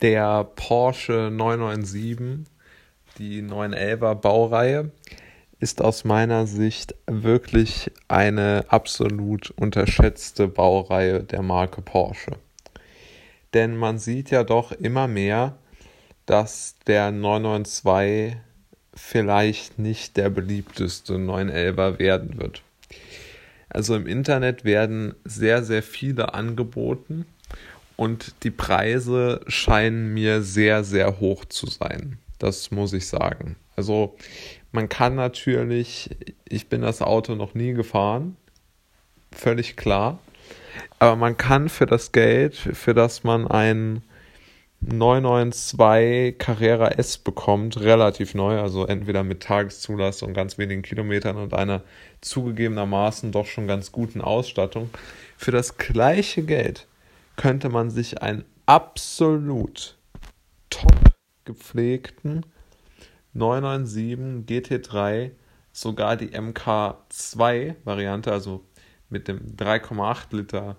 der Porsche 997, die 911er Baureihe, ist aus meiner Sicht wirklich eine absolut unterschätzte Baureihe der Marke Porsche. Denn man sieht ja doch immer mehr, dass der 992 vielleicht nicht der beliebteste 911er werden wird. Also im Internet werden sehr, sehr viele angeboten und die Preise scheinen mir sehr, sehr hoch zu sein. Das muss ich sagen. Also man kann natürlich, ich bin das Auto noch nie gefahren, völlig klar. Aber man kann für das Geld, für das man ein 992 Carrera S bekommt, relativ neu, also entweder mit Tageszulassung, ganz wenigen Kilometern und einer zugegebenermaßen doch schon ganz guten Ausstattung. Für das gleiche Geld könnte man sich einen absolut top gepflegten 997 GT3, sogar die MK2 Variante, also mit dem 3,8 Liter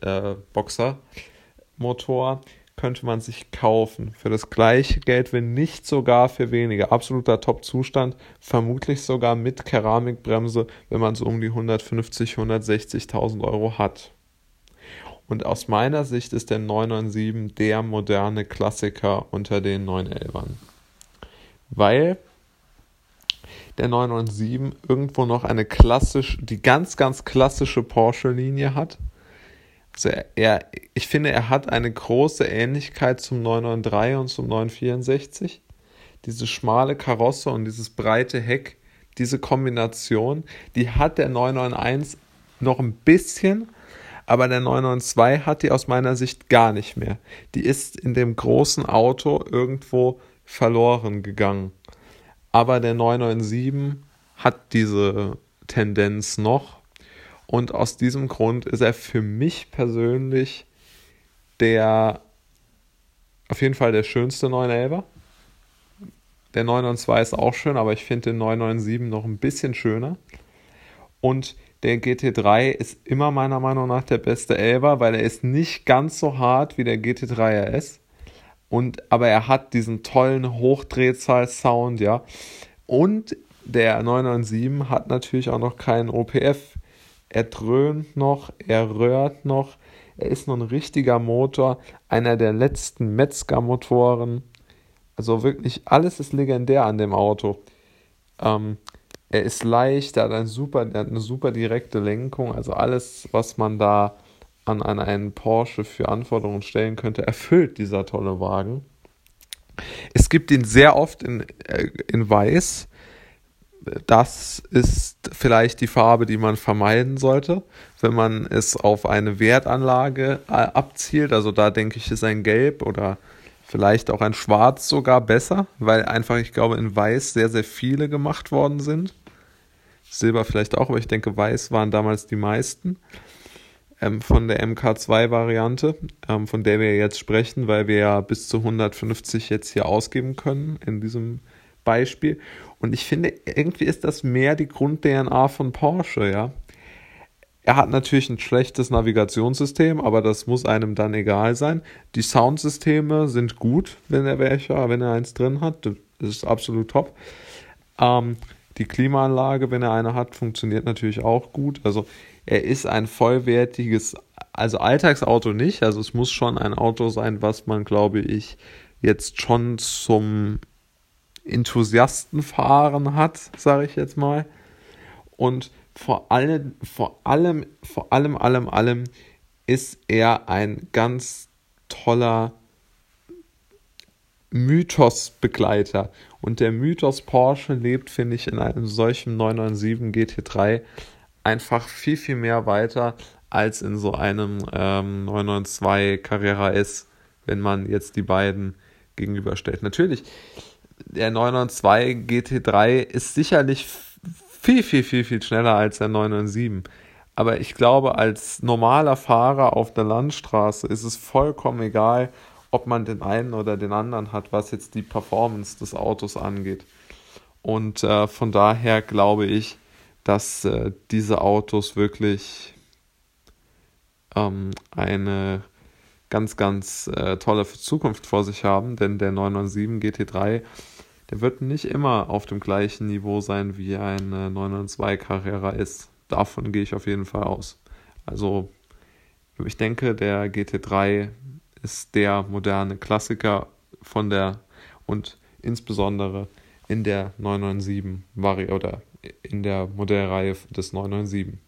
äh, Boxer Motor, könnte man sich kaufen. Für das gleiche Geld, wenn nicht sogar für weniger. Absoluter Top-Zustand, vermutlich sogar mit Keramikbremse, wenn man so um die 150, 160.000 Euro hat. Und aus meiner Sicht ist der 997 der moderne Klassiker unter den 911ern. Weil der 997 irgendwo noch eine klassisch, die ganz, ganz klassische Porsche-Linie hat also er, ich finde, er hat eine große Ähnlichkeit zum 993 und zum 964. Diese schmale Karosse und dieses breite Heck, diese Kombination, die hat der 991 noch ein bisschen, aber der 992 hat die aus meiner Sicht gar nicht mehr. Die ist in dem großen Auto irgendwo verloren gegangen. Aber der 997 hat diese Tendenz noch und aus diesem Grund ist er für mich persönlich der auf jeden Fall der schönste 911er. Der 992 ist auch schön, aber ich finde den 997 noch ein bisschen schöner. Und der GT3 ist immer meiner Meinung nach der beste 11er, weil er ist nicht ganz so hart wie der GT3 RS. Und, aber er hat diesen tollen Hochdrehzahl-Sound, ja. Und der 997 hat natürlich auch noch keinen OPF er dröhnt noch, er röhrt noch, er ist noch ein richtiger Motor, einer der letzten Metzger-Motoren. Also wirklich, alles ist legendär an dem Auto. Ähm, er ist leicht, er hat, ein super, er hat eine super direkte Lenkung, also alles, was man da an, an einen Porsche für Anforderungen stellen könnte, erfüllt dieser tolle Wagen. Es gibt ihn sehr oft in, äh, in weiß das ist vielleicht die Farbe, die man vermeiden sollte, wenn man es auf eine Wertanlage äh, abzielt. Also da denke ich, ist ein Gelb oder vielleicht auch ein Schwarz sogar besser, weil einfach, ich glaube, in Weiß sehr, sehr viele gemacht worden sind. Silber vielleicht auch, aber ich denke, Weiß waren damals die meisten ähm, von der MK2-Variante, ähm, von der wir jetzt sprechen, weil wir ja bis zu 150 jetzt hier ausgeben können in diesem Beispiel. Und ich finde, irgendwie ist das mehr die Grund-DNA von Porsche, ja. Er hat natürlich ein schlechtes Navigationssystem, aber das muss einem dann egal sein. Die Soundsysteme sind gut, wenn er welche, wenn er eins drin hat. Das ist absolut top. Ähm, die Klimaanlage, wenn er eine hat, funktioniert natürlich auch gut. Also er ist ein vollwertiges, also Alltagsauto nicht. Also es muss schon ein Auto sein, was man, glaube ich, jetzt schon zum Enthusiastenfahren hat, sage ich jetzt mal. Und vor allem, vor allem, vor allem, allem, allem ist er ein ganz toller Mythos-Begleiter. Und der Mythos Porsche lebt, finde ich, in einem solchen 997 GT3 einfach viel, viel mehr weiter als in so einem ähm, 992 Carrera S, wenn man jetzt die beiden gegenüberstellt. Natürlich, der 992 GT3 ist sicherlich viel, viel, viel, viel schneller als der 997. Aber ich glaube, als normaler Fahrer auf der Landstraße ist es vollkommen egal, ob man den einen oder den anderen hat, was jetzt die Performance des Autos angeht. Und äh, von daher glaube ich, dass äh, diese Autos wirklich ähm, eine ganz, ganz äh, tolle Zukunft vor sich haben, denn der 997 GT3, der wird nicht immer auf dem gleichen Niveau sein, wie ein äh, 992 Carrera ist. Davon gehe ich auf jeden Fall aus. Also ich denke, der GT3 ist der moderne Klassiker von der und insbesondere in der 997 Vari oder in der Modellreihe des 997.